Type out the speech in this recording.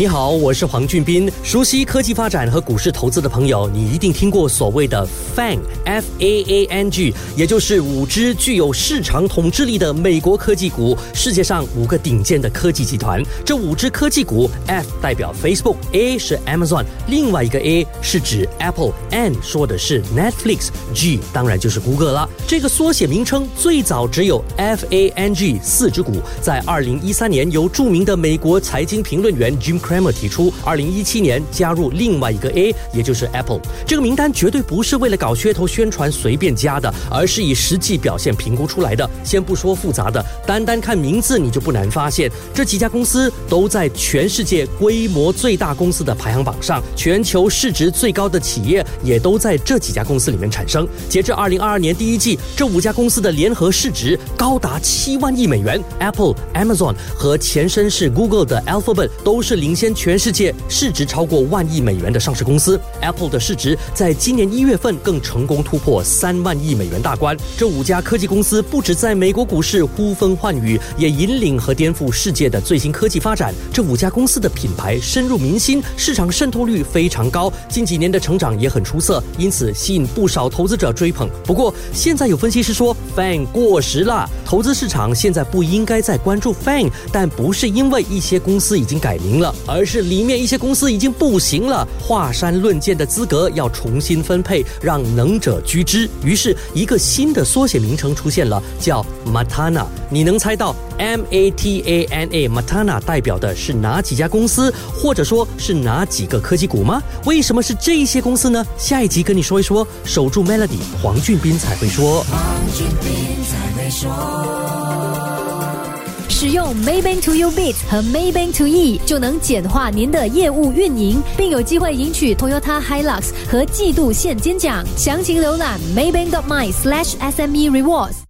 你好，我是黄俊斌。熟悉科技发展和股市投资的朋友，你一定听过所谓的 FANG，F A A N G，也就是五只具有市场统治力的美国科技股。世界上五个顶尖的科技集团，这五只科技股，F 代表 Facebook，A 是 Amazon，另外一个 A 是指 Apple，N 说的是 Netflix，G 当然就是 Google 了。这个缩写名称最早只有 F A N G 四只股，在二零一三年由著名的美国财经评论员 Jim。Cramer 提出，二零一七年加入另外一个 A，也就是 Apple。这个名单绝对不是为了搞噱头宣传随便加的，而是以实际表现评估出来的。先不说复杂的，单单看名字你就不难发现，这几家公司都在全世界规模最大公司的排行榜上，全球市值最高的企业也都在这几家公司里面产生。截至二零二二年第一季，这五家公司的联合市值高达七万亿美元。Apple、Amazon 和前身是 Google 的 Alphabet 都是领。先全世界市值超过万亿美元的上市公司，Apple 的市值在今年一月份更成功突破三万亿美元大关。这五家科技公司不止在美国股市呼风唤雨，也引领和颠覆世界的最新科技发展。这五家公司的品牌深入民心，市场渗透率非常高，近几年的成长也很出色，因此吸引不少投资者追捧。不过，现在有分析师说，Fan 过时了，投资市场现在不应该再关注 Fan，但不是因为一些公司已经改名了。而是里面一些公司已经不行了，华山论剑的资格要重新分配，让能者居之。于是，一个新的缩写名称出现了，叫 Matana。你能猜到 M A T A N A Matana 代表的是哪几家公司，或者说是哪几个科技股吗？为什么是这些公司呢？下一集跟你说一说。守住 Melody，黄俊斌才会说。黄俊斌才会说。使用 Maybank To You Bit 和 Maybank To E 就能简化您的业务运营，并有机会赢取 Toyota Hilux 和季度现金奖。详情浏览 Maybank.my/SME Rewards。